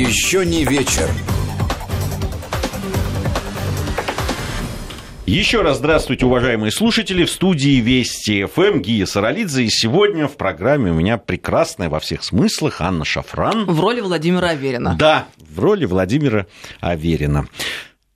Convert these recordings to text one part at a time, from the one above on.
Еще не вечер. Еще раз здравствуйте, уважаемые слушатели. В студии Вести ФМ Гия Саралидзе. И сегодня в программе у меня прекрасная во всех смыслах Анна Шафран. В роли Владимира Аверина. Да, в роли Владимира Аверина.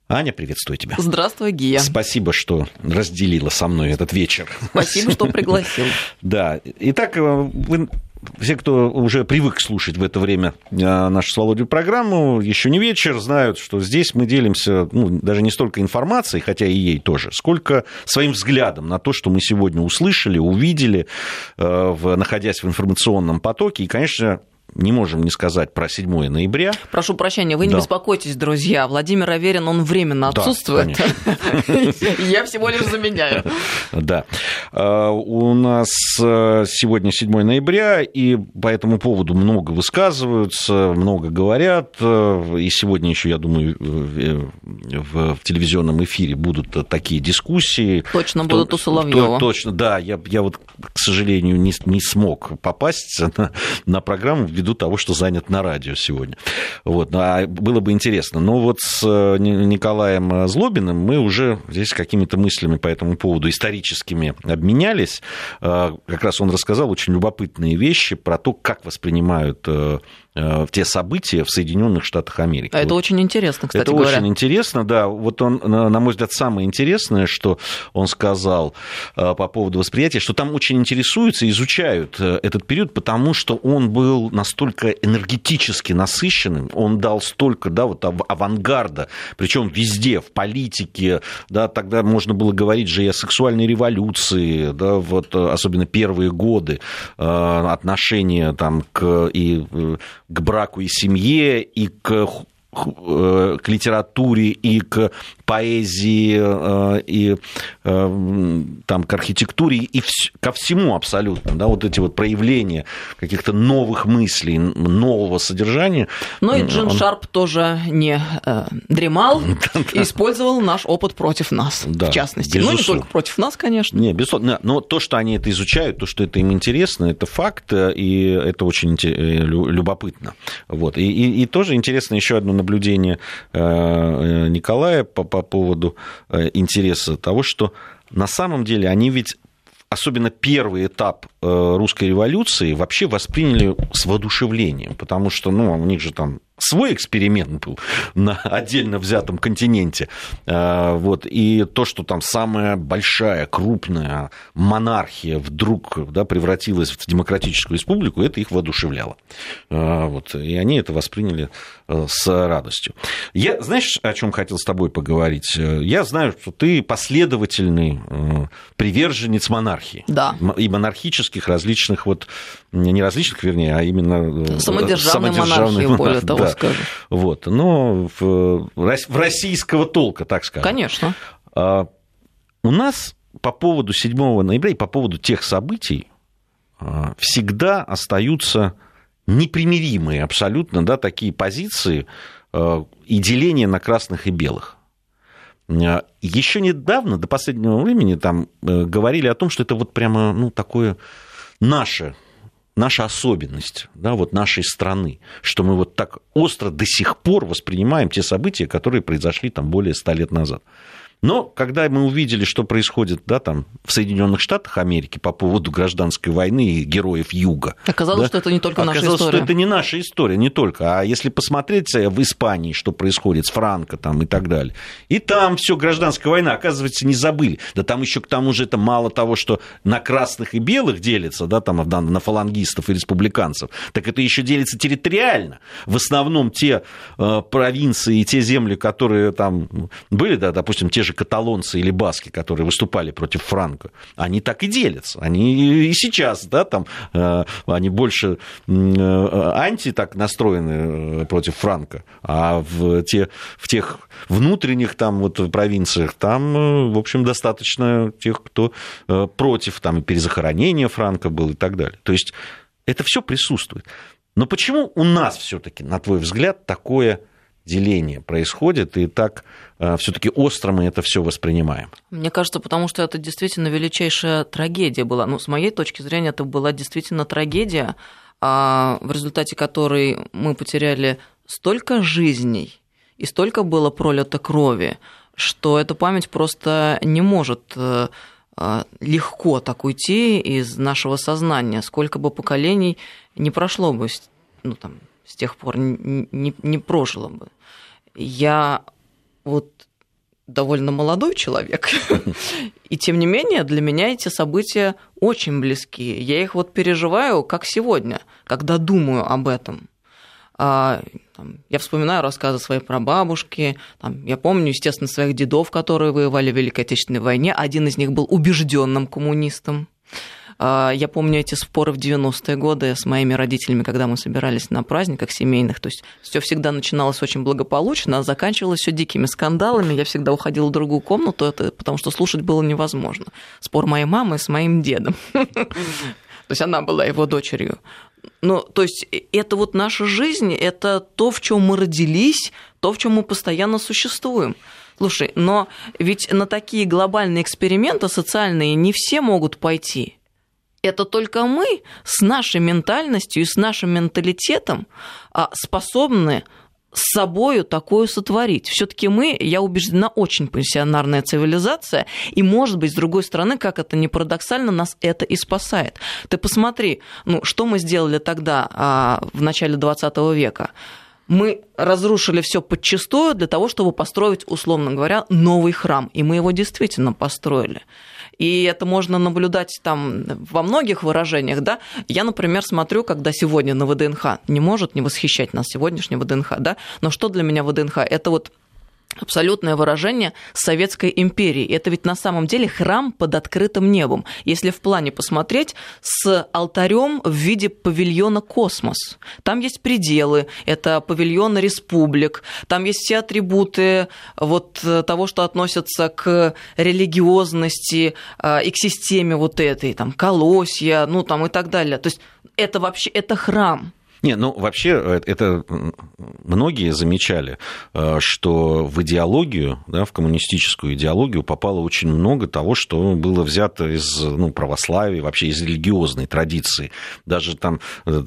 Аня, приветствую тебя. Здравствуй, Гия. Спасибо, что разделила со мной этот вечер. Спасибо, что пригласил. Да. Итак, э, вы все, кто уже привык слушать в это время э, нашу с программу, еще не вечер, знают, что здесь мы делимся ну, даже не столько информацией, хотя и ей тоже, сколько своим взглядом на то, что мы сегодня услышали, увидели, э, находясь в информационном потоке. И, конечно, не можем не сказать про 7 ноября. Прошу прощения, вы не да. беспокойтесь, друзья. Владимир Аверин, он временно отсутствует. Я всего лишь заменяю. Да. А, у нас э, сегодня 7 ноября, и по этому поводу много высказываются, много говорят. Э, и сегодня еще, я думаю, в телевизионном эфире будут такие дискуссии. Точно будут у Соловьева. Точно, да. Я, вот, к сожалению, не, смог попасть на программу ввиду того, что занят на радио сегодня. Вот. Ну, а было бы интересно. Но вот с э, Николаем Злобиным мы уже здесь какими-то мыслями по этому поводу историческими обменялись. Э, как раз он рассказал очень любопытные вещи про то, как воспринимают э, Э, в те события в Соединенных Штатах Америки. А это очень интересно, кстати это говоря. Это очень интересно, да. Вот он, на мой взгляд, самое интересное, что он сказал э, по поводу восприятия, что там очень интересуются, изучают э, этот период, потому что он был настолько энергетически насыщенным, он дал столько, да, вот авангарда, причем везде, в политике, да, тогда можно было говорить же и о сексуальной революции, да, вот особенно первые годы отношения там к и к браку и семье, и к э, к литературе и к поэзии, э, и э, там, к архитектуре, и ко всему абсолютно, да, вот эти вот проявления каких-то новых мыслей, нового содержания. Но и Джин Он... Шарп тоже не э, дремал, использовал наш опыт против нас, да, в частности. Безусловно. Ну, не только против нас, конечно. Не, безусловно. Но то, что они это изучают, то, что это им интересно, это факт, и это очень любопытно. Вот. И, и, и тоже интересно еще одно наблюдение Николая по по поводу э, интереса того, что на самом деле они ведь особенно первый этап э, русской революции вообще восприняли с воодушевлением, потому что ну, у них же там свой эксперимент был на отдельно взятом континенте. Э, вот. И то, что там самая большая, крупная монархия вдруг да, превратилась в демократическую республику, это их воодушевляло. Вот. И они это восприняли Э, с радостью. Я, знаешь, о чем хотел с тобой поговорить? Э, я знаю, что ты последовательный э, приверженец монархии. Да. И монархических различных, вот, не различных, вернее, а именно... Самодержавной, самодержавной монархии, более того да. скажу. Вот. Но в, в российского толка, так скажем. Конечно. А, у нас по поводу 7 ноября и по поводу тех событий всегда остаются непримиримые абсолютно, да, такие позиции э, и деление на красных и белых. Э, Еще недавно, до последнего времени, там э, говорили о том, что это вот прямо, ну, такое наше наша особенность да, вот нашей страны, что мы вот так остро до сих пор воспринимаем те события, которые произошли там более ста лет назад. Но когда мы увидели, что происходит да, там, в Соединенных Штатах Америки по поводу гражданской войны и героев Юга... Оказалось, да, что это не только наша история. что это не наша история, не только. А если посмотреть э, в Испании, что происходит с Франко там, и так далее, и там все гражданская война, оказывается, не забыли. Да там еще к тому же это мало того, что на красных и белых делится, да, там, на фалангистов и республиканцев, так это еще делится территориально. В основном те э, провинции и те земли, которые там были, да, допустим, те же каталонцы или баски, которые выступали против Франка, они так и делятся. Они и сейчас, да, там, э, они больше э, анти так настроены э, против Франка, а в, те, в тех внутренних там вот провинциях там, в общем, достаточно тех, кто против там перезахоронения Франка был и так далее. То есть это все присутствует. Но почему у нас все-таки, на твой взгляд, такое деление происходит, и так э, все-таки остро мы это все воспринимаем. Мне кажется, потому что это действительно величайшая трагедия была. Ну, с моей точки зрения, это была действительно трагедия, а в результате которой мы потеряли столько жизней и столько было пролито крови, что эта память просто не может э, а, легко так уйти из нашего сознания, сколько бы поколений не прошло бы, ну, там, с тех пор не, не прожило бы. Я вот довольно молодой человек, и тем не менее для меня эти события очень близки. Я их вот переживаю, как сегодня, когда думаю об этом. А, там, я вспоминаю рассказы своей прабабушки, там, я помню, естественно, своих дедов, которые воевали в Великой Отечественной войне. Один из них был убежденным коммунистом. А, я помню эти споры в 90-е годы с моими родителями, когда мы собирались на праздниках семейных. То есть все всегда начиналось очень благополучно, а заканчивалось все дикими скандалами. Я всегда уходила в другую комнату, это, потому что слушать было невозможно. Спор моей мамы с моим дедом. То есть она была его дочерью. Ну, то есть э, это вот наша жизнь, это то, в чем мы родились, то, в чем мы постоянно существуем. Слушай, но ведь на такие глобальные эксперименты социальные не все могут пойти. Это только мы с нашей ментальностью и с нашим менталитетом а, способны с собою такое сотворить. Все-таки мы, я убеждена, очень пенсионарная цивилизация, и, может быть, с другой стороны, как это ни парадоксально, нас это и спасает. Ты посмотри, ну, что мы сделали тогда, а, в начале 20 века мы разрушили все подчистую для того, чтобы построить, условно говоря, новый храм. И мы его действительно построили. И это можно наблюдать там во многих выражениях, да. Я, например, смотрю, когда сегодня на ВДНХ не может не восхищать нас сегодняшний ВДНХ, да, но что для меня ВДНХ? Это вот абсолютное выражение Советской империи. Это ведь на самом деле храм под открытым небом. Если в плане посмотреть, с алтарем в виде павильона «Космос». Там есть пределы, это павильоны республик, там есть все атрибуты вот того, что относятся к религиозности а, и к системе вот этой, там, колосья, ну, там и так далее. То есть это вообще, это храм. Не, ну вообще э, это многие замечали, э, что в идеологию, да, в коммунистическую идеологию попало очень много того, что было взято из ну, православия, вообще из религиозной традиции. Даже там э,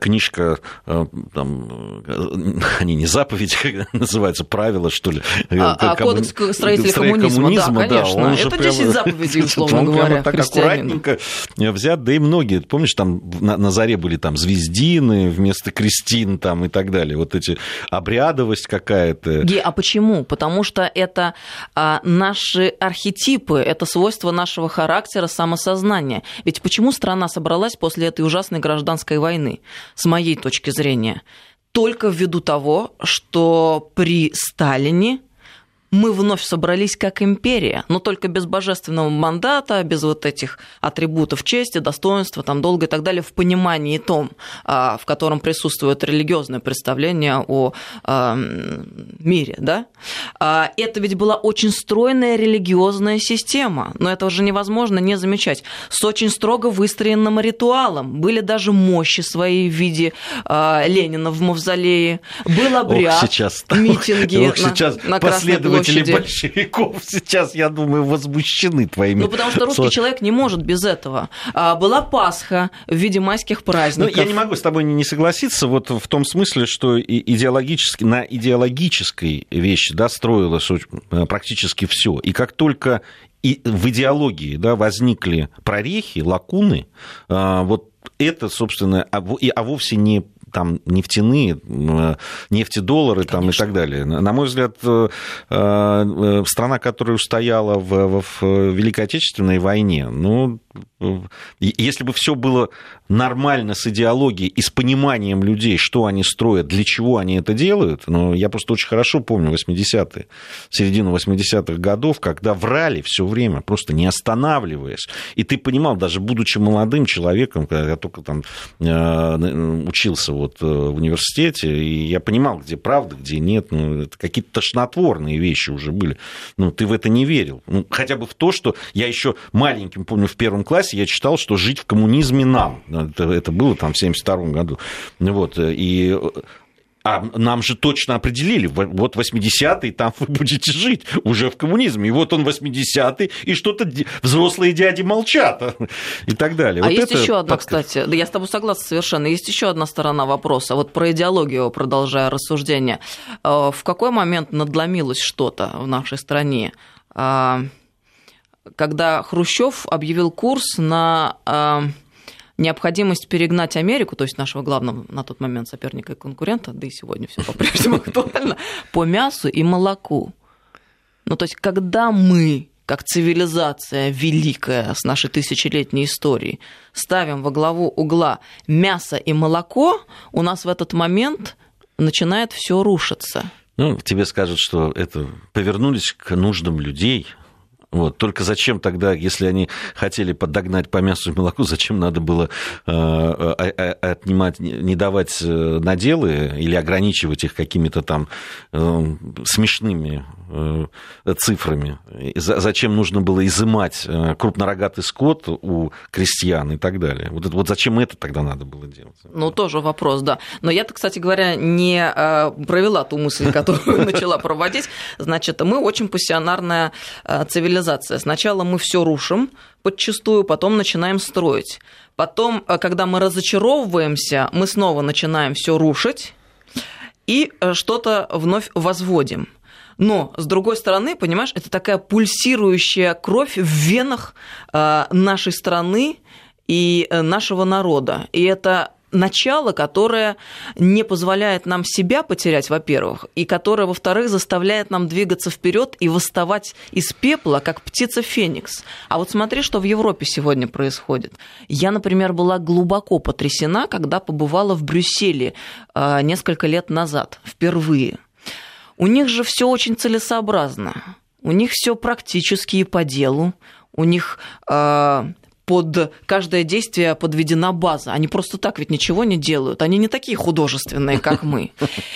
книжка, там, они не заповеди, как называются, правила, что ли. А, а кодекс строителей коммунизма, коммунизма, да, конечно. Да, это 10 прямо, заповедей, условно он говоря, так аккуратненько взят, да и многие, помнишь, там на, на заре были там звезди, Кристины вместо Кристин там и так далее. Вот эти обрядовость какая-то. Ге, а почему? Потому что это а, наши архетипы, это свойства нашего характера, самосознания. Ведь почему страна собралась после этой ужасной гражданской войны, с моей точки зрения? Только ввиду того, что при Сталине мы вновь собрались как империя, но только без божественного мандата, без вот этих атрибутов чести, достоинства, там, долга и так далее, в понимании том, а, в котором присутствует религиозное представление о а, мире. Да? А, это ведь была очень стройная религиозная система, но это уже невозможно не замечать, с очень строго выстроенным ритуалом. Были даже мощи свои в виде Ленина в мавзолее, был обряд, Ох, сейчас, митинги ох, сейчас на, на Красной площади последователи большевиков сейчас, я думаю, возмущены твоими... Ну, потому что русский человек не может без этого. А, была Пасха в виде майских праздников. Ну, я не могу с тобой не согласиться вот в том смысле, что идеологически, на идеологической вещи да, строилось э, практически все. И как только и в идеологии да, возникли прорехи, лакуны, а, вот это, собственно, а, а вовсе не там нефтяные, э, нефтедоллары там, и так далее. На мой взгляд, э, э, страна, которая устояла в, в Великой Отечественной войне, ну, если бы все было нормально с идеологией и с пониманием людей, что они строят, для чего они это делают, ну, я просто очень хорошо помню 80-е, середину 80-х годов, когда врали все время, просто не останавливаясь. И ты понимал, даже будучи молодым человеком, когда я только там э, учился вот э, в университете, и я понимал, где правда, где нет, ну, это какие-то тошнотворные вещи уже были. Ну, ты в это не верил. Ну, хотя бы в то, что я еще маленьким, помню, в первом классе я читал, что жить в коммунизме нам. Это, это было там в 1972 году. Вот, и А нам же точно определили, вот 80-й, там вы будете жить уже в коммунизме. И вот он 80-й, и что-то взрослые дяди молчат и так далее. А вот есть еще одна, кстати, да я с тобой согласна совершенно, есть еще одна сторона вопроса, вот про идеологию, продолжая рассуждение. Э, в какой момент надломилось что-то в нашей стране? Когда Хрущев объявил курс на э, необходимость перегнать Америку, то есть нашего главного на тот момент соперника и конкурента, да и сегодня все по-прежнему актуально, по мясу и молоку. Ну, то есть, когда мы, как цивилизация великая с нашей тысячелетней историей, ставим во главу угла мясо и молоко, у нас в этот момент начинает все рушиться. Ну, тебе скажут, что это повернулись к нуждам людей, вот. Только зачем тогда, если они хотели подогнать по мясу и молоку, зачем надо было э, э, отнимать, не давать э, наделы или ограничивать их какими-то там смешными цифрами? Зачем нужно было изымать крупнорогатый скот у крестьян и так далее? Вот, вот зачем это тогда надо было делать? Ну, тоже вопрос, да. Но я-то, кстати говоря, не провела ту мысль, которую начала проводить. Значит, мы очень пассионарная цивилизация цивилизация. Сначала мы все рушим подчастую, потом начинаем строить. Потом, э, когда мы разочаровываемся, мы снова начинаем все рушить и э, что-то вновь возводим. Но, с другой стороны, понимаешь, это такая пульсирующая кровь в венах э, нашей страны и нашего народа. И это начало, которое не позволяет нам себя потерять, во-первых, и которое, во-вторых, заставляет нам двигаться вперед и восставать из пепла, как птица Феникс. А вот смотри, что в Европе сегодня происходит. Я, например, была глубоко потрясена, когда побывала в Брюсселе э, несколько лет назад, впервые. У них же все очень целесообразно. У них все практически и по делу. У них э, под каждое действие подведена база. Они просто так ведь ничего не делают. Они не такие художественные, как мы.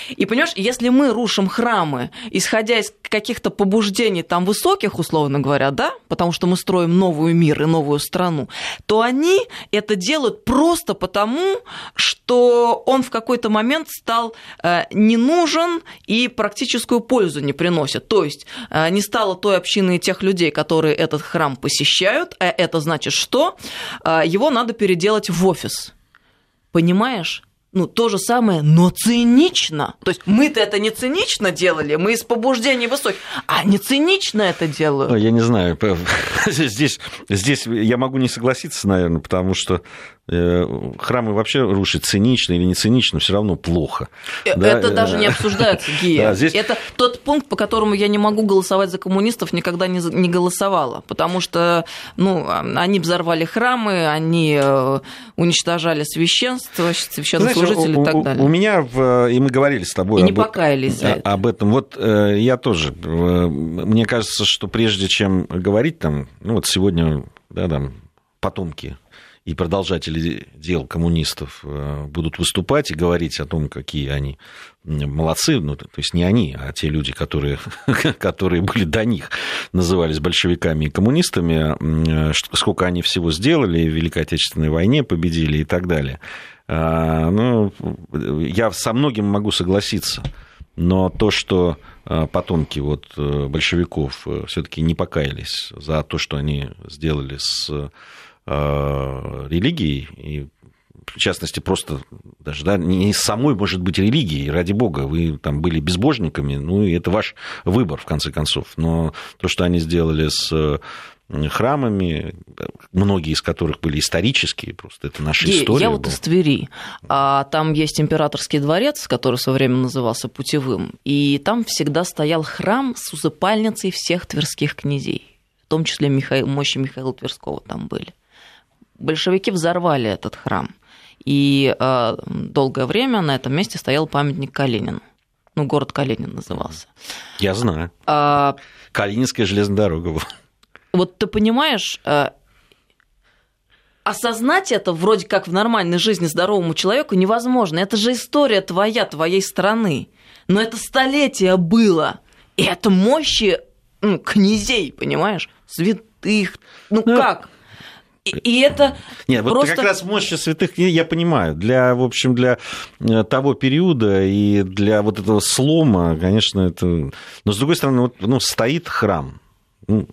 И понимаешь, если мы рушим храмы, исходя из каких-то побуждений там высоких, условно говоря, да, потому что мы строим новую мир и новую страну, то они это делают просто потому, что он в какой-то момент стал э, не нужен и практическую пользу не приносит. То есть э, не стало той общины тех людей, которые этот храм посещают, а это значит что? Что а, его надо переделать в офис. Понимаешь? ну, то же самое, но цинично. То есть мы-то это не цинично делали, мы из побуждений высоких, а не цинично это делают. Я не знаю, здесь, здесь я могу не согласиться, наверное, потому что храмы вообще рушить цинично или не цинично, все равно плохо. Э, это да? даже не обсуждается, Гия. Да, здесь... Это тот пункт, по которому я не могу голосовать за коммунистов, никогда не, не голосовала, потому что ну, они взорвали храмы, они э, уничтожали священство, священнослужителей Знаешь, и так далее. У, у меня, в, и мы говорили с тобой и об, не покаялись за это. об этом, вот я тоже, мне кажется, что прежде чем говорить там, ну вот сегодня, да, там, потомки и продолжатели дел коммунистов э, будут выступать и говорить о том, какие они молодцы, ну, то есть не они, а те люди, которые, которые были до них, назывались большевиками и коммунистами, сколько они всего сделали в Великой Отечественной войне, победили и так далее. А, ну, я со многим могу согласиться, но то, что э, потомки вот э, большевиков все-таки не покаялись за то, что они сделали с Э, религией, и в частности, просто даже да, не самой, может быть, религии, ради бога, вы там были безбожниками, ну, и это ваш выбор, в конце концов. Но то, что они сделали с храмами, многие из которых были исторические, просто это наша Ге, история. Я вот из Твери, а там есть императорский дворец, который в свое время назывался Путевым, и там всегда стоял храм с усыпальницей всех тверских князей, в том числе Михаил, мощи Михаила Тверского там были большевики взорвали этот храм. И э, долгое время на этом месте стоял памятник Калинину. Ну, город Калинин назывался. Я знаю. А... Калининская железная дорога. Вот ты понимаешь, э, осознать это вроде как в нормальной жизни здоровому человеку невозможно. Это же история твоя, твоей страны. Но это столетие было. И это мощи ну, князей, понимаешь? Святых. Ну, ну как? И, это Нет, просто... вот как раз мощи святых книг, я понимаю, для, в общем, для э, того периода и для вот этого слома, конечно, это... Но, с другой стороны, вот, ну, стоит храм, ну,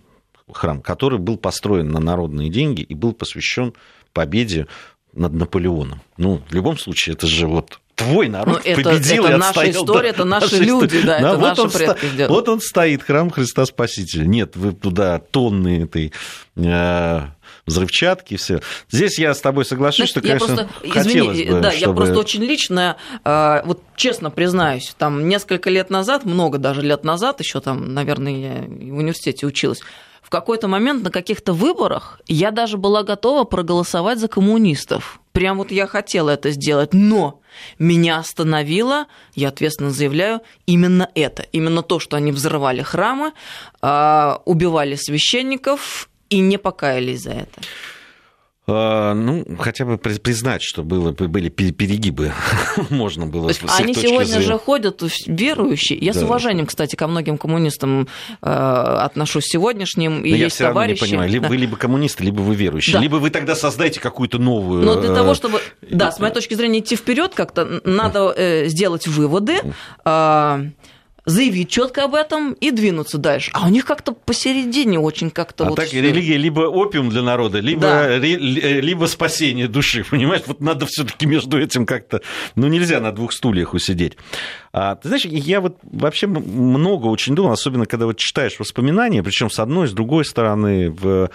храм, который был построен на народные деньги и был посвящен победе над Наполеоном. Ну, в любом случае, это же вот твой народ Ну, это- победил это и наша отстоял. история, это наши люди, да, это вот наши он предки сделали. Вот он стоит, храм Христа Спасителя. Нет, вы туда тонны этой э, взрывчатки, все. Здесь я с тобой соглашусь, что, я конечно, просто, хотелось извини, бы, да, я чтобы- просто очень лично, э, вот честно признаюсь, там несколько лет назад, много даже лет назад, еще там, наверное, я в университете училась, в какой-то момент на каких-то выборах я даже была готова проголосовать за коммунистов. Прям вот я хотела это сделать, но меня остановило, я ответственно заявляю, именно это. Именно то, что они взрывали храмы, а, убивали священников и не покаялись за это. А, Ну, хотя бы при- признать, что было, были пе- перегибы, можно было То есть с они сегодня зрения. же ходят верующие. Я с Да. уважением, кстати, ко многим коммунистам э, отношусь сегодняшним. И Но я есть все равно не товарищи. понимаю, либо вы либо коммунисты, либо вы верующие, Да. либо вы тогда создайте какую-то новую. Но для э, того, чтобы, да, с моей точки зрения, идти вперед, как-то надо э, сделать выводы, э, заявить четко об этом и двинуться дальше. А у них как-то посередине очень как-то А вот так всё. религия либо опиум для народа, либо, Да. ре- ли- либо спасение души, понимаешь? Вот надо все-таки между этим как-то... Ну, нельзя на двух стульях усидеть. А, ты знаешь, я вот вообще много очень думал, особенно когда вот читаешь воспоминания, причем с одной, с другой стороны. В...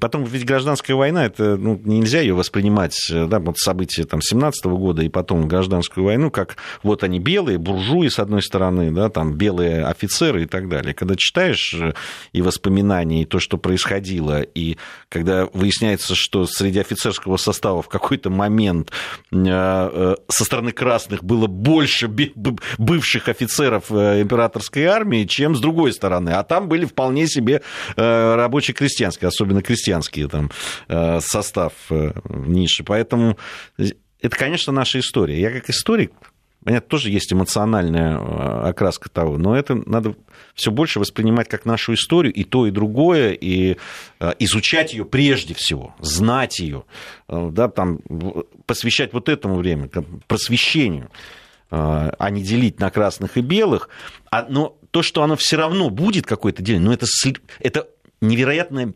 Потом ведь гражданская война, это ну, нельзя ее воспринимать, э, да, вот события там 17 года и потом гражданскую войну, как вот они белые, буржуи с одной стороны, да, там белые офицеры и так далее. Когда читаешь э, и воспоминания, и то, что происходило, и когда выясняется, что среди офицерского состава в какой-то момент э, со стороны красных было больше бывших офицеров э, императорской армии, чем с другой стороны. А там были вполне себе э, рабоче-крестьянские, особенно крестьянские там э, состав ниши. Поэтому это, конечно, наша история. Я как историк Понятно, тоже есть эмоциональная окраска того, но это надо все больше воспринимать как нашу историю, и то, и другое, и изучать ее прежде всего, знать ее, да, там, посвящать вот этому время, как просвещению, а не делить на красных и белых. А, но то, что оно все равно будет какое-то деление, но это, это невероятное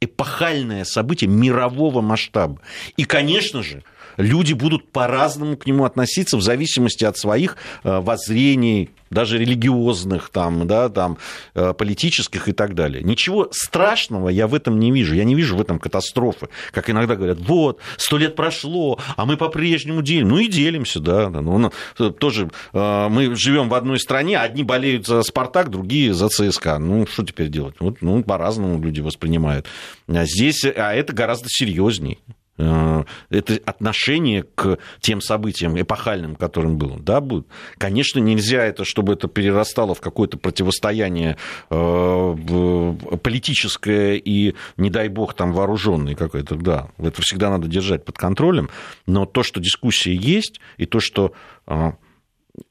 эпохальное событие мирового масштаба. И, конечно же, люди будут по-разному к нему относиться в зависимости от своих э, воззрений, даже религиозных, там, да, там, э, политических и так далее. Ничего страшного я в этом не вижу. Я не вижу в этом катастрофы. Как иногда говорят, вот, сто лет прошло, а мы по-прежнему делим. Ну и делимся, да. Ну, ну, тоже э, мы живем в одной стране, одни болеют за Спартак, другие за ЦСКА. Ну, что теперь делать? Вот, ну, по-разному люди воспринимают. А здесь, а это гораздо серьезнее. Это отношение к тем событиям эпохальным, которым было. Да, будет. Конечно, нельзя это, чтобы это перерастало в какое-то противостояние э, политическое и, не дай бог, там вооруженное какое-то. Да, это всегда надо держать под контролем. Но то, что дискуссия есть, и то, что э,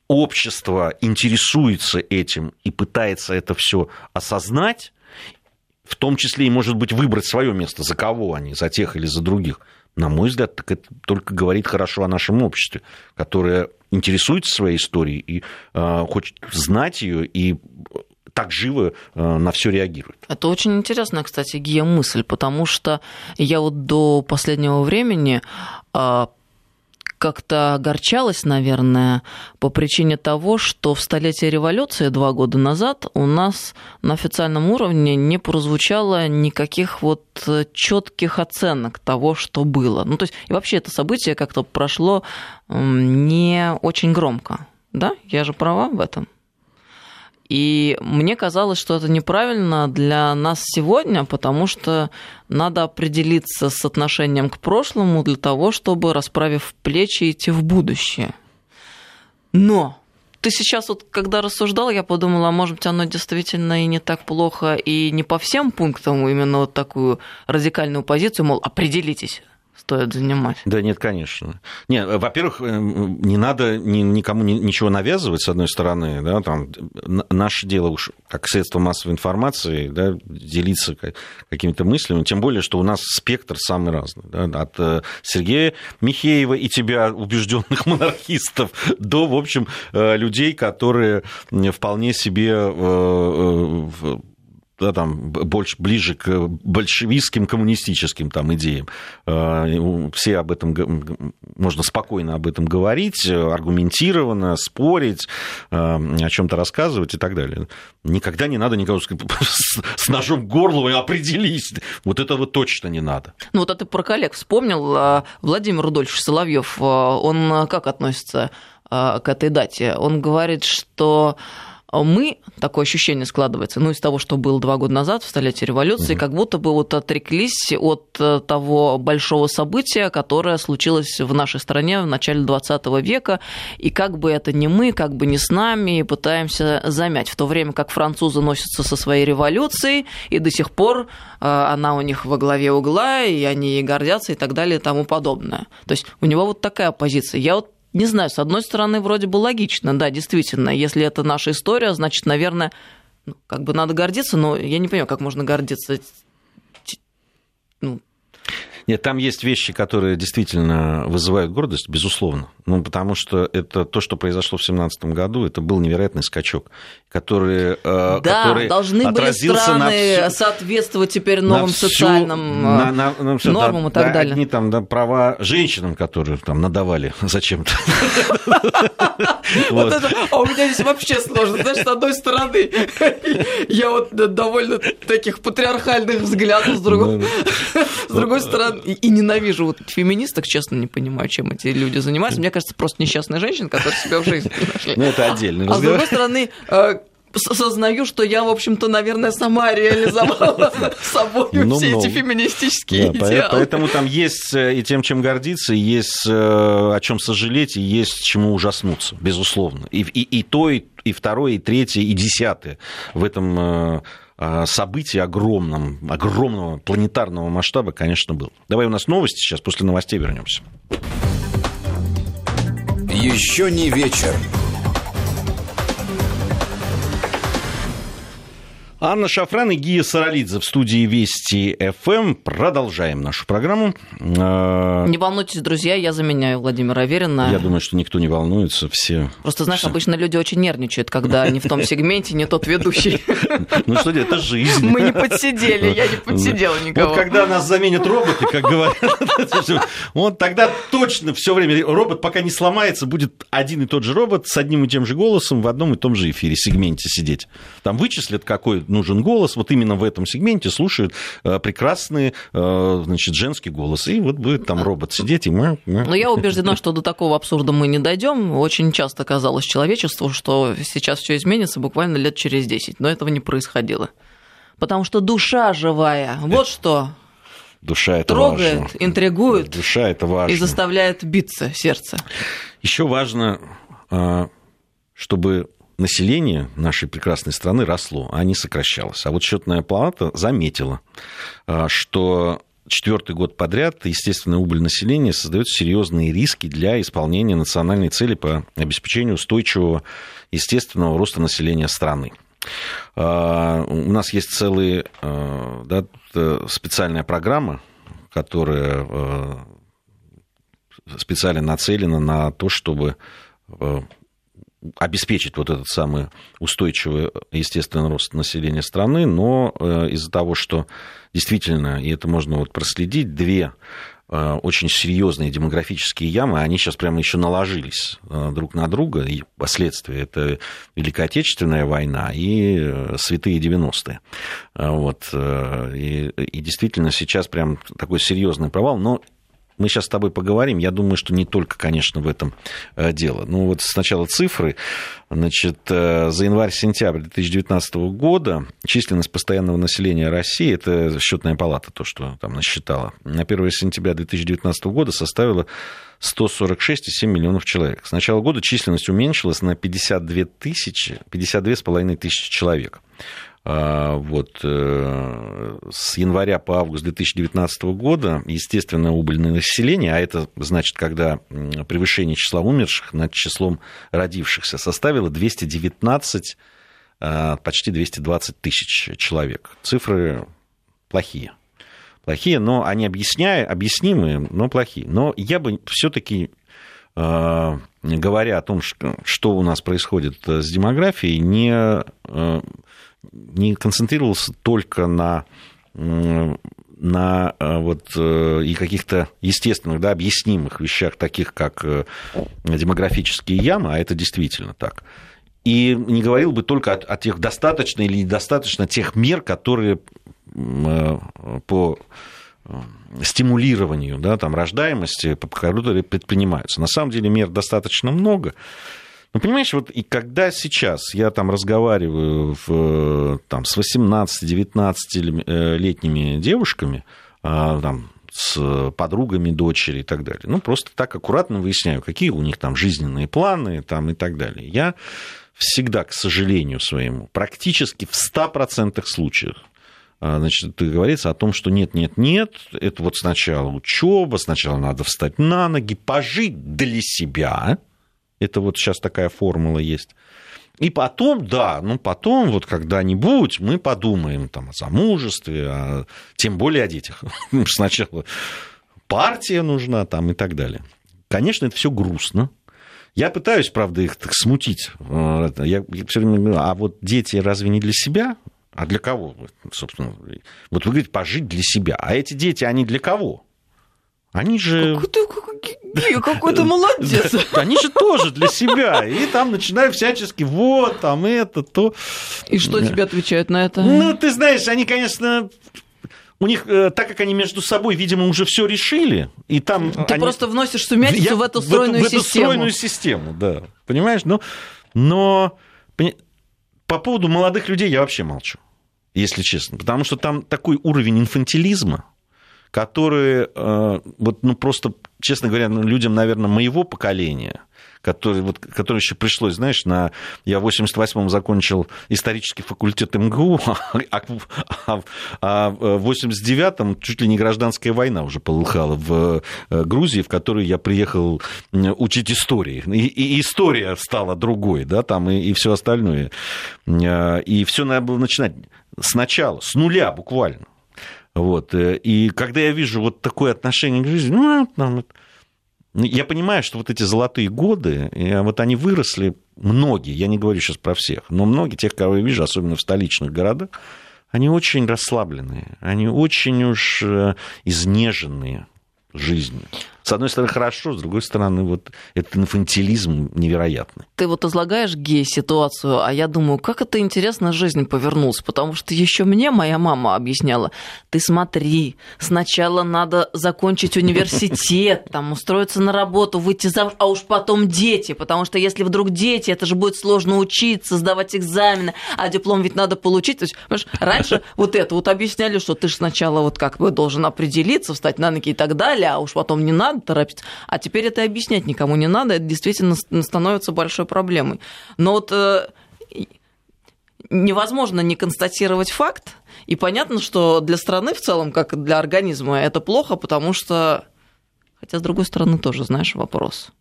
общество интересуется этим и пытается это все осознать, в том числе и, может быть, выбрать свое место, за кого они, за тех или за других. На мой взгляд, так это только говорит хорошо о нашем обществе, которое интересуется своей историей и э, хочет знать ее и так живо э, на все реагирует. Это очень интересная, кстати, Гия мысль, потому что я вот до последнего времени э, как-то огорчалась, наверное, по причине того, что в столетие революции два года назад у нас на официальном уровне не прозвучало никаких вот четких оценок того, что было. Ну, то есть, и вообще это событие как-то прошло не очень громко. Да? Я же права в этом? И мне казалось, что это неправильно для нас сегодня, потому что надо определиться с отношением к прошлому для того, чтобы, расправив плечи, идти в будущее. Но ты сейчас вот, когда рассуждал, я подумала, может быть, оно действительно и не так плохо, и не по всем пунктам именно вот такую радикальную позицию, мол, определитесь. Стоит занимать. Да нет, конечно. Не, во-первых, э, не надо никому ничего навязывать, с одной стороны. Да, там, наше дело уж как средство массовой информации да, делиться какими-то мыслями, тем более, что у нас спектр самый разный. Да, от э, Сергея Михеева и тебя, убежденных монархистов, до, в общем, э, людей, которые вполне себе да, там, больше, ближе к большевистским коммунистическим там, идеям. Э, все об этом, можно спокойно об этом говорить, аргументированно, спорить, э, о чем-то рассказывать и так далее. Никогда не надо никого с ножом горло и определись. Вот этого точно не надо. Ну вот а ты про коллег вспомнил. А, Владимир Рудольфович Соловьев, он как относится к этой дате? Он говорит, что мы, такое ощущение складывается, ну, из того, что было два года назад, в столетие революции, угу. как будто бы вот отреклись от э, того большого события, которое случилось в нашей стране в начале 20 века, и как бы это не мы, как бы не с нами, пытаемся замять, в то время как французы носятся со своей революцией, и до сих пор э, она у них во главе угла, и они ей гордятся и так далее и тому подобное. То есть у него вот такая позиция. Я вот не знаю, с одной стороны, вроде бы логично, да, действительно, если это наша история, значит, наверное, ну, как бы надо гордиться, но я не понимаю, как можно гордиться ну, нет, там есть вещи, которые действительно вызывают гордость, безусловно. Ну, потому что это то, что произошло в 2017 году, это был невероятный скачок, который, э, да, который должны были страны на всю, соответствовать теперь новым всю, социальным на, на, на всю, нормам да, и так да, далее. Одни там да, права женщинам, которые там надавали зачем-то. А у меня здесь вообще сложно. Знаешь, с одной стороны, я вот довольно таких патриархальных взглядов, с другой, стороны, и ненавижу вот феминисток, честно, не понимаю, чем эти люди занимаются. Мне кажется, просто несчастные женщины, которые себя в жизни нашли. Ну, это отдельно. А с другой стороны, э, сознаю, что я, в общем-то, наверное, сама реализовала собой ну, все эти феминистические да, идеалы. Поэтому там есть э, и тем, чем гордиться, и есть э, о чем сожалеть, и есть чему ужаснуться, безусловно. И, и, и то, и, и второе, и третье, и десятое в этом событии огромном, огромного планетарного масштаба, конечно, был. Давай у нас новости, сейчас после новостей вернемся. Еще не вечер. Анна Шафран и Гия Саралидзе в студии Вести ФМ. Продолжаем нашу программу. А, не волнуйтесь, друзья, я заменяю Владимира Аверина. Я думаю, что никто не волнуется, все... Просто, знаешь, все. обычно люди очень нервничают, когда не в том сегменте, не тот ведущий. Ну что, это жизнь. Мы не подсидели, я не подсидела никого. Вот когда нас заменят роботы, как говорят, вот тогда точно все время робот, пока не сломается, будет один и тот же робот с одним и тем же голосом в одном и том же эфире, сегменте сидеть. Там вычислят, какой нужен голос, вот именно в этом сегменте слушают э, прекрасный э, значит, женский голос. И вот будет там робот сидеть и мы... Но я убеждена, что до такого абсурда мы не дойдем. Очень часто казалось человечеству, что сейчас все изменится буквально лет через 10, но этого не происходило. Потому что душа живая, вот что Душа это трогает, важно. интригует. Душа это важно. И заставляет биться сердце. Еще важно, э, чтобы население нашей прекрасной страны росло, а не сокращалось. А вот счетная палата заметила, а, что четвертый год подряд естественная убыль населения создает серьезные риски для исполнения национальной цели по обеспечению устойчивого естественного роста населения страны. А, у нас есть целая да, специальная программа, которая специально нацелена на то, чтобы обеспечить вот этот самый устойчивый естественный рост населения страны, но э, из-за того, что действительно, и это можно вот проследить, две э, очень серьезные демографические ямы, они сейчас прямо еще наложились э, друг на друга, и последствия это Великая Отечественная война и святые 90-е. Вот. И, и действительно сейчас прям такой серьезный провал, но мы сейчас с тобой поговорим. Я думаю, что не только, конечно, в этом э, дело. Ну, вот сначала цифры. Значит, э, за январь-сентябрь 2019 года численность постоянного населения России, это счетная палата, то, что там насчитала, на 1 сентября 2019 года составила 146,7 миллионов человек. С начала года численность уменьшилась на 52 тысячи, 52,5 тысячи человек. А, вот, э, с января по август 2019 года естественное убыльное население, а это значит, когда превышение числа умерших над числом родившихся составило 219, а, почти 220 тысяч человек. Цифры плохие. Плохие, но они объясняют, объяснимые, но плохие. Но я бы все-таки говоря о том, что у нас происходит с демографией, не не концентрировался только на на э, вот э, и каких-то естественных, да, объяснимых вещах, таких как э, демографические ямы, а это действительно так. И не говорил бы только о, о тех достаточно или недостаточно тех мер, которые по стимулированию да, там, рождаемости, которые предпринимаются. На самом деле мер достаточно много. Ну, понимаешь, вот и когда сейчас я там разговариваю в, там, с 18-19-летними девушками, а, там, с подругами дочери и так далее. Ну, просто так аккуратно выясняю, какие у них там жизненные планы там, и так далее. Я всегда, к сожалению своему, практически в 100% случаях значит, говорится о том, что нет, нет, нет, это вот сначала учеба, сначала надо встать на ноги, пожить для себя, это вот сейчас такая формула есть. И потом, да, ну потом вот когда-нибудь мы подумаем там о замужестве, а, тем более о детях. Сначала партия нужна там и так далее. Конечно, это все грустно. Я пытаюсь, правда, их так смутить. Э, я все время говорю, а вот дети разве не для себя? А для кого? Собственно, вот вы говорите, пожить для себя. А эти дети, они для кого? Они же... Какой ты молодец. Они же тоже для себя. И там начинают всячески, вот, там это, то. И что тебе отвечают на это? Ну, ты знаешь, они, конечно, у них, э, так как они между собой, видимо, уже все решили, и там... Ты они... просто вносишь сумятицу Я... в эту стройную в эту, систему. В эту стройную систему, да. Понимаешь? Но, но по поводу молодых людей я вообще молчу, если честно. Потому что там такой уровень инфантилизма, которые э, вот, ну, просто, честно говоря, ну, людям, наверное, моего поколения, который, вот, который еще пришлось, знаешь, на... Я в 88-м закончил исторический факультет МГУ, а, а, а в 89-м чуть ли не гражданская война уже полыхала в э, Грузии, в которую я приехал учить истории. И, и история стала другой, да, там, и, и все остальное. Э, и все надо было начинать сначала, с нуля буквально. Вот. Э, и когда я вижу вот такое отношение к жизни, ну, там, я понимаю, что вот эти золотые годы, вот они выросли, многие, я не говорю сейчас про всех, но многие, тех, кого я вижу, особенно в столичных городах, они очень расслабленные, они очень уж э, изнеженные жизнью с одной стороны, хорошо, с другой стороны, вот этот инфантилизм невероятный. Ты вот излагаешь гей ситуацию, а я думаю, как это интересно жизнь повернулась, потому что еще мне моя мама объясняла, ты смотри, сначала надо закончить университет, там, устроиться на работу, выйти замуж, а уж потом дети, потому что если вдруг дети, это же будет сложно учиться, сдавать экзамены, а диплом ведь надо получить. То есть, раньше вот это вот объясняли, что ты же сначала вот как бы должен определиться, встать на ноги и так далее, а уж потом не надо, надо торопиться. А теперь это объяснять никому не надо, это действительно становится большой проблемой. Но вот э, невозможно не констатировать факт, и понятно, что для страны в целом, как и для организма, это плохо, потому что, хотя с другой стороны тоже, знаешь, вопрос.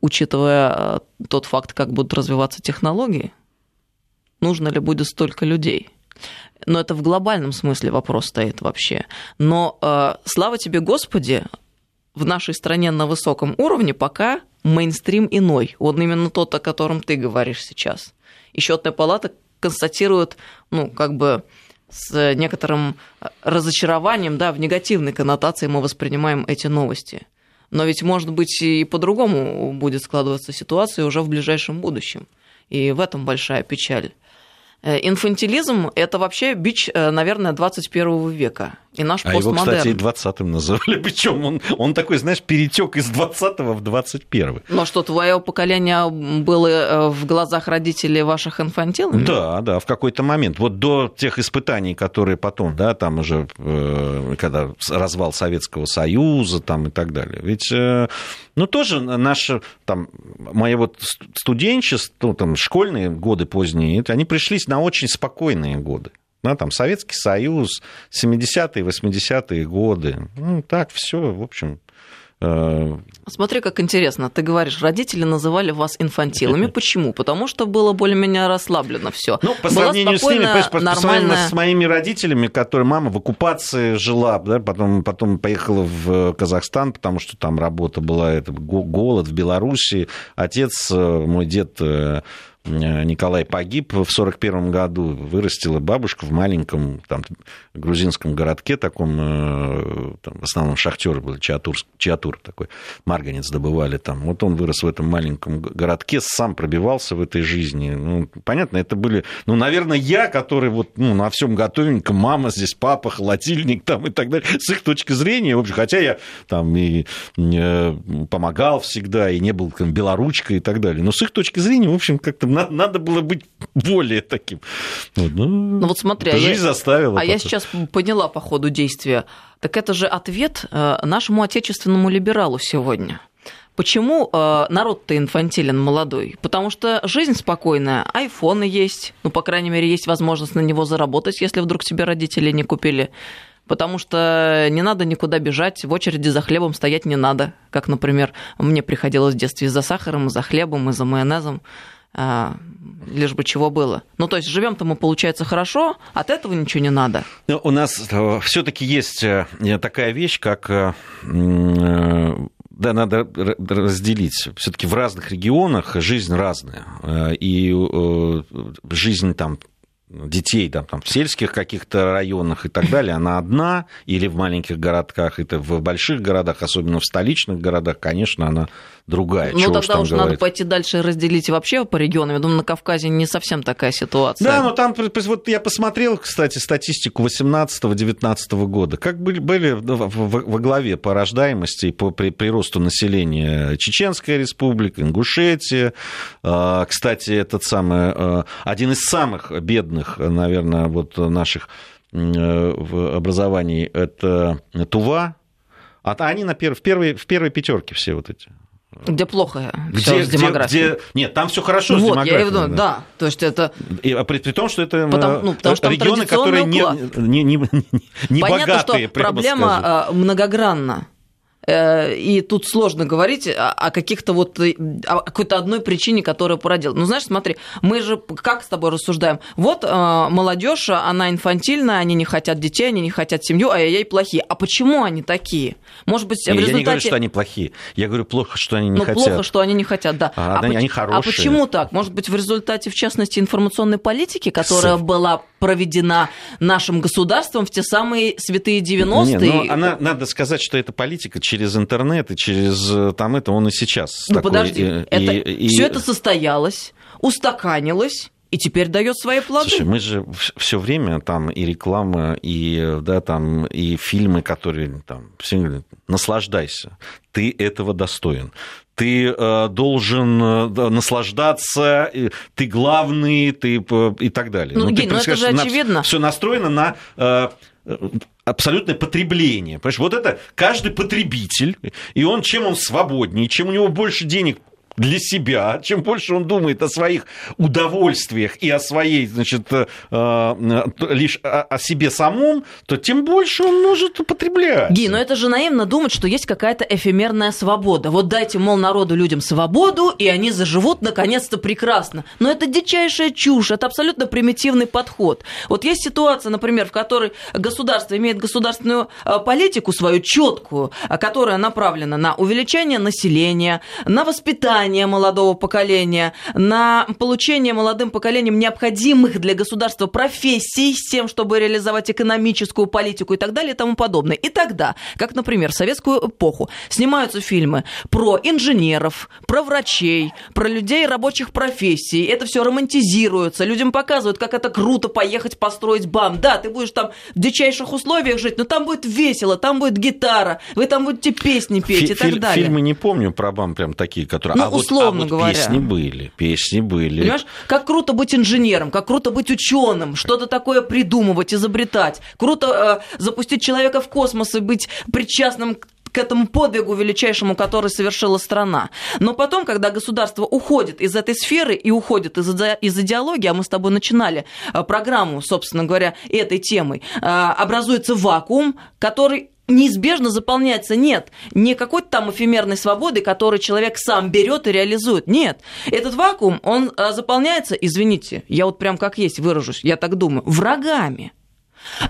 Учитывая э, тот факт, как будут развиваться технологии, нужно ли будет столько людей? Но это в глобальном смысле вопрос стоит вообще. Но э, слава тебе, Господи, в нашей стране на высоком уровне пока мейнстрим иной. Вот именно тот, о котором ты говоришь сейчас. И счетная палата констатирует, ну, как бы с некоторым разочарованием, да, в негативной коннотации мы воспринимаем эти новости. Но ведь, может быть, и по-другому будет складываться ситуация уже в ближайшем будущем. И в этом большая печаль. Э, инфантилизм – это вообще бич, э, наверное, 21 века. И наш а постмодерн. его, кстати, и 20-м называли. Причем он, он такой, знаешь, перетек из 20-го в 21 Но что, твое поколение было э, в глазах родителей ваших инфантилами? Да, да, в какой-то момент. Вот до тех испытаний, которые потом, да, там уже, э, когда развал Советского Союза там и так далее. Ведь, э, ну, тоже наши, там, мои вот студенчество, ну, там, школьные годы поздние, они пришлись на очень спокойные годы. Да, там Советский Союз, 70-е, 80-е годы. Ну, так, все, в общем. Э, Смотри, как интересно. Ты говоришь, родители называли вас инфантилами. Почему? Потому что было более-менее расслаблено все. Ну, по сравнению с ними, по, нормальная... с моими родителями, которые мама в оккупации жила, да, потом, потом поехала в Казахстан, потому что там работа была, это голод в Белоруссии. Отец, э, мой дед э, Э, Николай погиб в 1941 году, вырастила бабушка в маленьком там, грузинском городке, таком, э, там, в основном шахтеры были, Чиатур, Чиатур такой, марганец добывали там. Вот он вырос в этом маленьком городке, сам пробивался в этой жизни. Ну, понятно, это были, ну, наверное, я, который вот ну, на всем готовеньком, мама здесь, папа, холодильник там и так далее, с их точки зрения, в общем, хотя я там и э, помогал всегда, и не был там белоручкой и так далее, но с их точки зрения, в общем, как-то надо было быть более таким. Вот, ну, ну вот смотри, жизнь а заставила. А потом. я сейчас поняла по ходу действия. Так это же ответ э, нашему отечественному либералу сегодня. Почему э, народ-то инфантилен молодой? Потому что жизнь спокойная, айфоны есть, ну, по крайней мере, есть возможность на него заработать, если вдруг себе родители не купили. Потому что не надо никуда бежать, в очереди за хлебом стоять не надо. Как, например, мне приходилось в детстве и за сахаром, и за хлебом, и за майонезом. А, лишь бы чего было. Ну, то есть живем-то мы, получается, хорошо, от этого ничего не надо. Но у нас э, все-таки есть э, такая вещь, как э, да, надо разделить. Все-таки в разных регионах жизнь разная. И жизнь там детей там, там, в сельских каких-то районах и так далее, она одна, или в маленьких городках, это в больших городах, особенно в столичных городах, конечно, она другая. Ну, Чего тогда уж говорить. надо пойти дальше и разделить вообще по регионам. Я думаю, на Кавказе не совсем такая ситуация. Да, но там, вот я посмотрел, кстати, статистику 18-19 года. Как были, были во главе по рождаемости и по приросту населения Чеченская республика, Ингушетия. А, кстати, этот самый, а, один из самых бедных, наверное, вот наших в образовании это Тува, а они на перв... в, первой, в первой пятерке все вот эти. Где плохо где, с демографией. Где, где... Нет, там все хорошо вот, с демографией. Я думаю, да. да. То есть это... И, а при, при том, что это потому, ну, потому что регионы, которые не, не, не, не, не Понятно, богатые, что проблема скажу. многогранна. Э, и тут сложно говорить о каких-то вот э, о какой-то одной причине, которая породила. Ну, знаешь, смотри, мы же как с тобой рассуждаем? Вот э, молодежь, она инфантильная, они не хотят детей, они не хотят семью, а ай-яй плохие. А почему они такие? Может быть, не, в результате... Я не говорю, что они плохие. Я говорю, плохо, что они не ну, хотят. плохо, что они не хотят, да. А, а, они, хорошие. А почему так? Может быть, в результате, в частности, информационной политики, которая С... была проведена нашим государством в те самые святые 90-е? Не, ну, она, надо сказать, что эта политика через интернет и через э, там это он и сейчас. Ну такой, подожди, и, это, и, все это состоялось, устаканилось, и теперь дает свои плоды. Слушай, мы же все время там и реклама, и, да, там, и фильмы, которые там, все говорят, наслаждайся, ты этого достоин. Ты э, должен э, наслаждаться, ты главный, ты и так далее. Ну, ну, Гей, ну это же очевидно. Все настроено на э, абсолютное потребление. Понимаешь, вот это каждый потребитель, и он чем он свободнее, чем у него больше денег для себя, чем больше он думает о своих удовольствиях и о своей, значит, э, э, лишь о себе самом, то тем больше он может употреблять. Ги, но это же наивно думать, что есть какая-то эфемерная свобода. Вот дайте, мол, народу, людям свободу, и они заживут наконец-то прекрасно. Но это дичайшая чушь, это абсолютно примитивный подход. Вот есть ситуация, например, в которой государство имеет государственную э, политику свою четкую, которая направлена на увеличение населения, на воспитание воспитание молодого поколения, на получение молодым поколением необходимых для государства профессий с тем, чтобы реализовать экономическую политику и так далее и тому подобное. И тогда, как, например, в советскую эпоху, снимаются фильмы про инженеров, про врачей, про людей рабочих профессий. Это все романтизируется, людям показывают, как это круто поехать построить БАМ. Да, ты будешь там в дичайших условиях жить, но там будет весело, там будет гитара, вы там будете песни петь Фи- и так далее. Фильмы не помню про БАМ прям такие, которые... Ну, а условно вот, а говоря. Вот песни были, песни были. Понимаешь, как круто быть инженером, как круто быть ученым, что-то такое придумывать, изобретать. Круто э, запустить человека в космос и быть причастным к этому подвигу величайшему, который совершила страна. Но потом, когда государство уходит из этой сферы и уходит из, из идеологии, а мы с тобой начинали э, программу, собственно говоря, этой темой, э, образуется вакуум, который неизбежно заполняется. Нет, не какой-то там эфемерной свободы, которую человек сам берет и реализует. Нет, этот вакуум, он э, заполняется, извините, я вот прям как есть выражусь, я так думаю, врагами.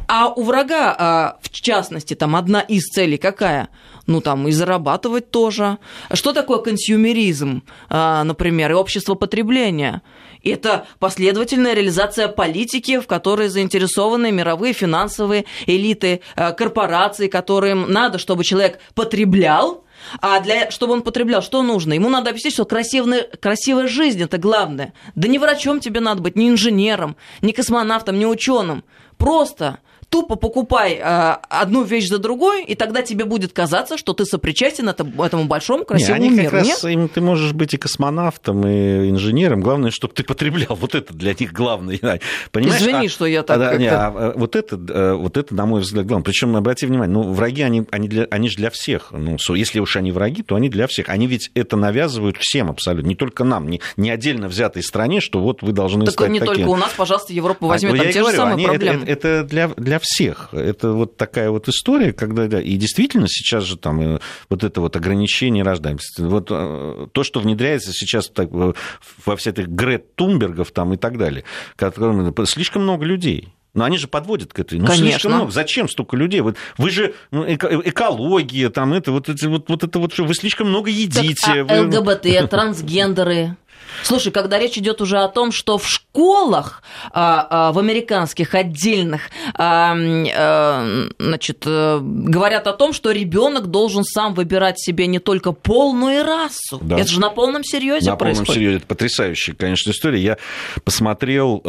А у врага, а, в частности, там одна из целей какая? Ну, там и зарабатывать тоже. Что такое консюмеризм, а, например, и общество потребления? Это последовательная реализация политики, в которой заинтересованы мировые финансовые элиты, а, корпорации, которым надо, чтобы человек потреблял, а для, чтобы он потреблял, что нужно? Ему надо объяснить, что красивая, красивая жизнь это главное. Да не врачом тебе надо быть, не инженером, не космонавтом, не ученым. Просто тупо покупай э, одну вещь за другой, и тогда тебе будет казаться, что ты сопричастен этому, большому красивому не, они миру. Как раз, Им, ты можешь быть и космонавтом, и инженером. Главное, чтобы ты потреблял. Вот это для них главное. Понимаешь? Извини, а, что я так... А, не, а, вот, это, э, вот это, на мой взгляд, главное. Причем, обрати внимание, ну, враги, они, они, для, они же для всех. Ну, если уж они враги, то они для всех. Они ведь это навязывают всем абсолютно. Не только нам, не, не отдельно взятой стране, что вот вы должны так стать не таким. только у нас, пожалуйста, Европа возьмет, а, там те говорю, же самые они, проблемы. Это, это, это для, для всех. Это вот такая вот история, когда, да, и действительно сейчас же там э, вот это вот ограничение рождаемости, вот э, то, что внедряется сейчас так, во все этих Грет Тумбергов там и так далее, которым слишком много людей. Но они же подводят к этой. Ну, Конечно. слишком много. Зачем столько людей? Вот вы же ну, эко- экология, там это вот, это, вот, вот это вот, что вы слишком много едите. Так, а вы... ЛГБТ, трансгендеры. Слушай, когда речь идет уже о том, что в школах, а, а, в американских отдельных, а, а, значит, а, говорят о том, что ребенок должен сам выбирать себе не только пол, но и расу. Да. Это же на полном серьезе на происходит. На полном серьезе. Это потрясающая, конечно, история. Я посмотрел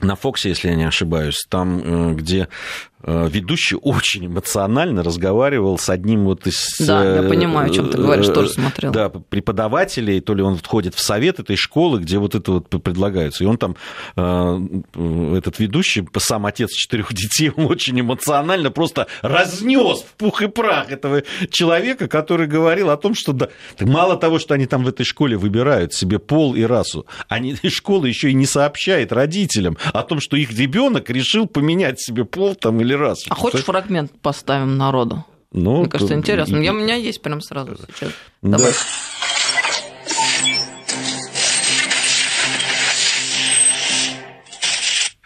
на Фоксе, если я не ошибаюсь, там, где Э, ведущий очень эмоционально разговаривал с одним вот из... Да, я э, понимаю, о чем ты говоришь, э, тоже смотрел. Да, преподавателей, то ли он входит в совет этой школы, где вот это вот предлагается. И он там, этот ведущий, сам отец четырех детей, он очень эмоционально просто разнес в пух и прах этого человека, который говорил о том, что да, мало того, что они там в этой школе выбирают себе пол и расу, они, школа еще и не сообщает родителям о том, что их ребенок решил поменять себе пол там или или раз. А хочешь фрагмент поставим народу? Ну, Мне кажется, интересно. Я, у меня есть прям сразу сейчас. Да.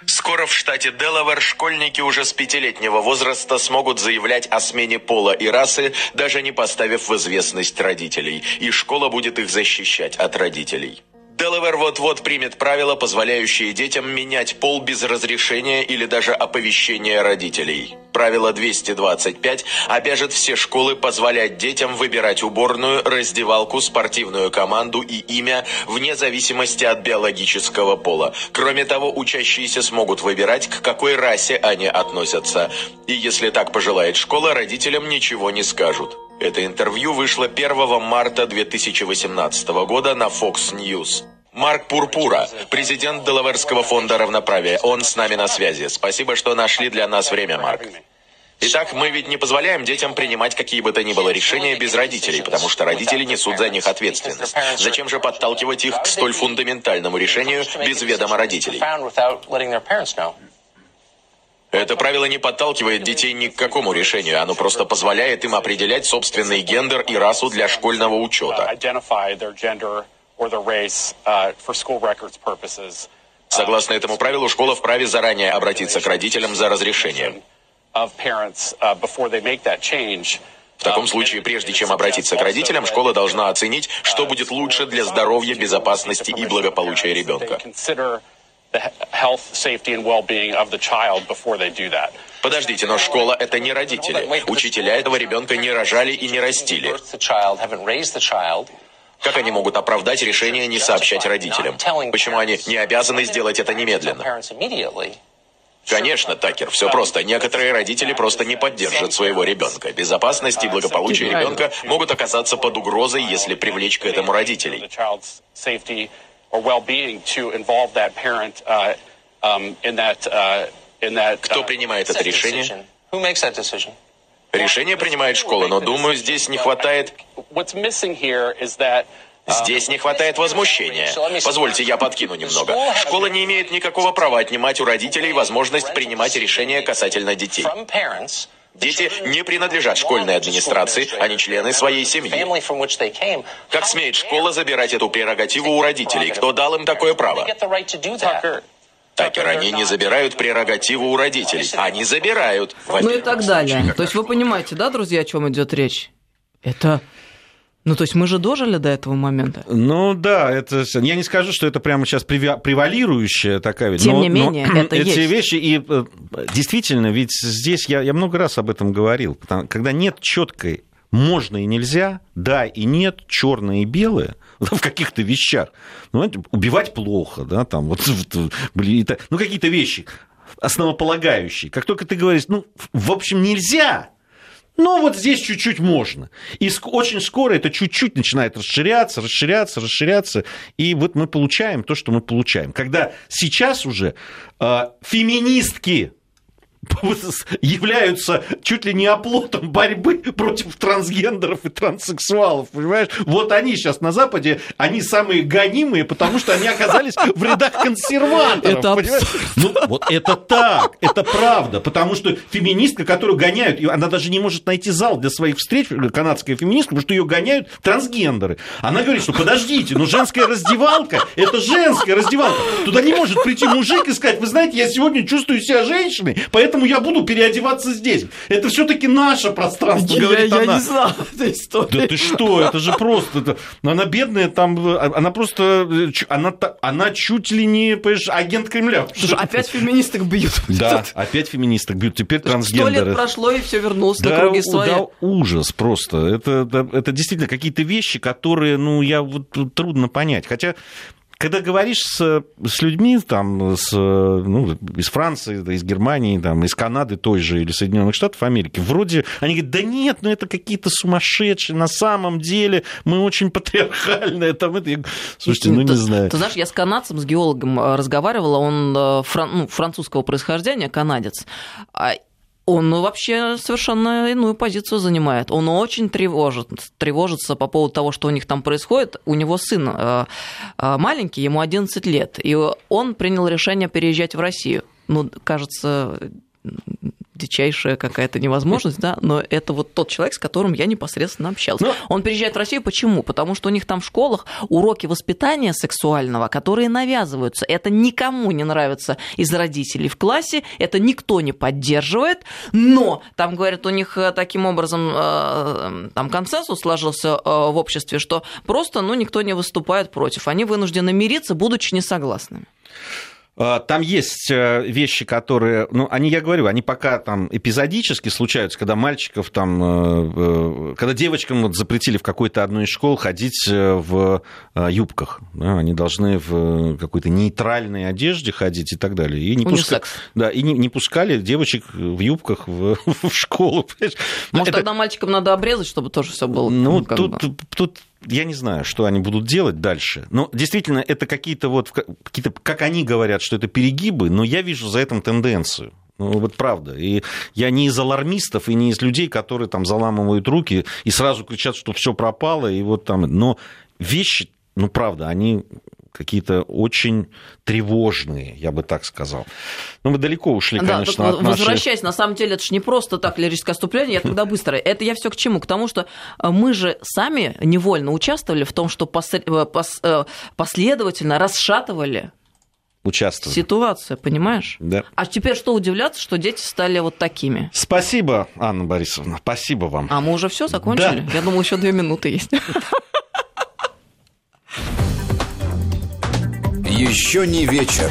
Скоро в штате Делавэр школьники уже с пятилетнего возраста смогут заявлять о смене пола и расы, даже не поставив в известность родителей. И школа будет их защищать от родителей. Делавер вот-вот примет правила, позволяющие детям менять пол без разрешения или даже оповещения родителей. Правило 225 обяжет все школы позволять детям выбирать уборную, раздевалку, спортивную команду и имя вне зависимости от биологического пола. Кроме того, учащиеся смогут выбирать, к какой расе они относятся. И если так пожелает школа, родителям ничего не скажут. Это интервью вышло 1 марта 2018 года на Fox News. Марк Пурпура, президент Делаверского фонда равноправия. Он с нами на связи. Спасибо, что нашли для нас время, Марк. Итак, мы ведь не позволяем детям принимать какие бы то ни было решения без родителей, потому что родители несут за них ответственность. Зачем же подталкивать их к столь фундаментальному решению без ведома родителей? Это правило не подталкивает детей ни к какому решению, оно просто позволяет им определять собственный гендер и расу для школьного учета. Согласно этому правилу, школа вправе заранее обратиться к родителям за разрешением. В таком случае, прежде чем обратиться к родителям, школа должна оценить, что будет лучше для здоровья, безопасности и благополучия ребенка. Подождите, но школа это не родители. Учителя этого ребенка не рожали и не растили. Как они могут оправдать решение не сообщать родителям? Почему они не обязаны сделать это немедленно? Конечно, Такер, все просто. Некоторые родители просто не поддержат своего ребенка. Безопасность и благополучие ребенка могут оказаться под угрозой, если привлечь к этому родителей. Кто принимает это решение? Решение принимает школа, но, думаю, здесь не хватает... Здесь не хватает возмущения. Позвольте, я подкину немного. Школа не имеет никакого права отнимать у родителей возможность принимать решения касательно детей. Дети не принадлежат школьной администрации, они члены своей семьи. Как смеет школа забирать эту прерогативу у родителей? Кто дал им такое право? Такер, они не забирают прерогативу у родителей. Они забирают. Ну и так далее. То есть вы понимаете, да, друзья, о чем идет речь? Это ну, то есть мы же дожили до этого момента. Ну да, это я не скажу, что это прямо сейчас превалирующая такая вещь. Тем но, не менее, но это эти есть. вещи и э, действительно, ведь здесь я, я много раз об этом говорил, потому, когда нет четкой можно и нельзя, да и нет, черное и белое в каких-то вещах. Ну, убивать плохо, да, там вот, блин, ну какие-то вещи основополагающие. Как только ты говоришь, ну, в общем, нельзя, но вот здесь чуть-чуть можно. И очень скоро это чуть-чуть начинает расширяться, расширяться, расширяться. И вот мы получаем то, что мы получаем. Когда сейчас уже э, феминистки являются чуть ли не оплотом борьбы против трансгендеров и транссексуалов, понимаешь? Вот они сейчас на Западе, они самые гонимые, потому что они оказались в рядах консерваторов, это понимаешь? Ну, вот это так, это правда, потому что феминистка, которую гоняют, она даже не может найти зал для своих встреч, канадская феминистка, потому что ее гоняют трансгендеры. Она говорит, что подождите, ну женская раздевалка, это женская раздевалка. Туда не может прийти мужик и сказать, вы знаете, я сегодня чувствую себя женщиной, поэтому поэтому я буду переодеваться здесь. Это все-таки наше пространство, я, говорит я она. не знал этой истории. Да ты что, это же просто... Это, она бедная, там, она просто... Она, она чуть ли не, понимаешь, агент Кремля. Слушай, опять феминисток бьют. Да, опять феминисток бьют, теперь трансгендеры. Сто лет прошло, и все вернулось да, на круги свои. Да, ужас просто. Это, это, это действительно какие-то вещи, которые, ну, я вот трудно понять. Хотя когда говоришь с, с людьми там, с, ну, из Франции, из Германии, там, из Канады той же или Соединенных Штатов Америки, вроде они говорят, да нет, ну это какие-то сумасшедшие, на самом деле мы очень патриархальные. Там, это... Слушайте, ну не ты, знаю. Ты знаешь, я с канадцем, с геологом э, разговаривала, он э, фран, ну, французского происхождения, канадец, а он вообще совершенно иную позицию занимает. Он очень тревожит, тревожится по поводу того, что у них там происходит. У него сын э, э, маленький, ему 11 лет, и он принял решение переезжать в Россию. Ну, кажется, дичайшая какая-то невозможность, да, но это вот тот человек, с которым я непосредственно общался. Но... Ну, Он приезжает в Россию, почему? Потому что у них там в школах уроки воспитания сексуального, которые навязываются. Это никому не нравится из родителей в классе, это никто не поддерживает, но там, говорят, у них э, таким образом э, там консенсус сложился э, в обществе, что просто, ну, никто не выступает против. Они вынуждены мириться, будучи несогласными. А, там есть э, вещи, которые, ну, они, я говорю, они пока там эпизодически случаются, когда мальчиков там, э, э, когда девочкам вот запретили в какой-то одной из школ ходить в юбках. Да, они должны в какой-то нейтральной одежде ходить и так далее. И не, пуска... да, и не, не пускали девочек в юбках в, в школу. Может, Это... тогда мальчикам надо обрезать, чтобы тоже все было? Ну, ну тут, тут я не знаю, что они будут делать дальше. Но действительно, это какие-то вот, какие-то, как они говорят, что это перегибы, но я вижу за этим тенденцию. Ну, вот правда. И я не из алармистов и не из людей, которые там заламывают руки и сразу кричат, что все пропало, и вот там. Но вещи, ну, правда, они какие-то очень тревожные, я бы так сказал. Но мы далеко ушли, да, конечно, от Возвращаясь, нашей... на самом деле, это же не просто так лирическое отступление, я тогда быстро. Это я все к чему? К тому, что э, мы же сами невольно участвовали в том, что э, э, последовательно расшатывали участвовали. Ситуация, понимаешь? Да. А теперь что удивляться, что дети стали вот такими? Спасибо, Анна Борисовна, спасибо вам. А мы уже все закончили? Да. Я думал, еще две минуты есть. Еще не вечер.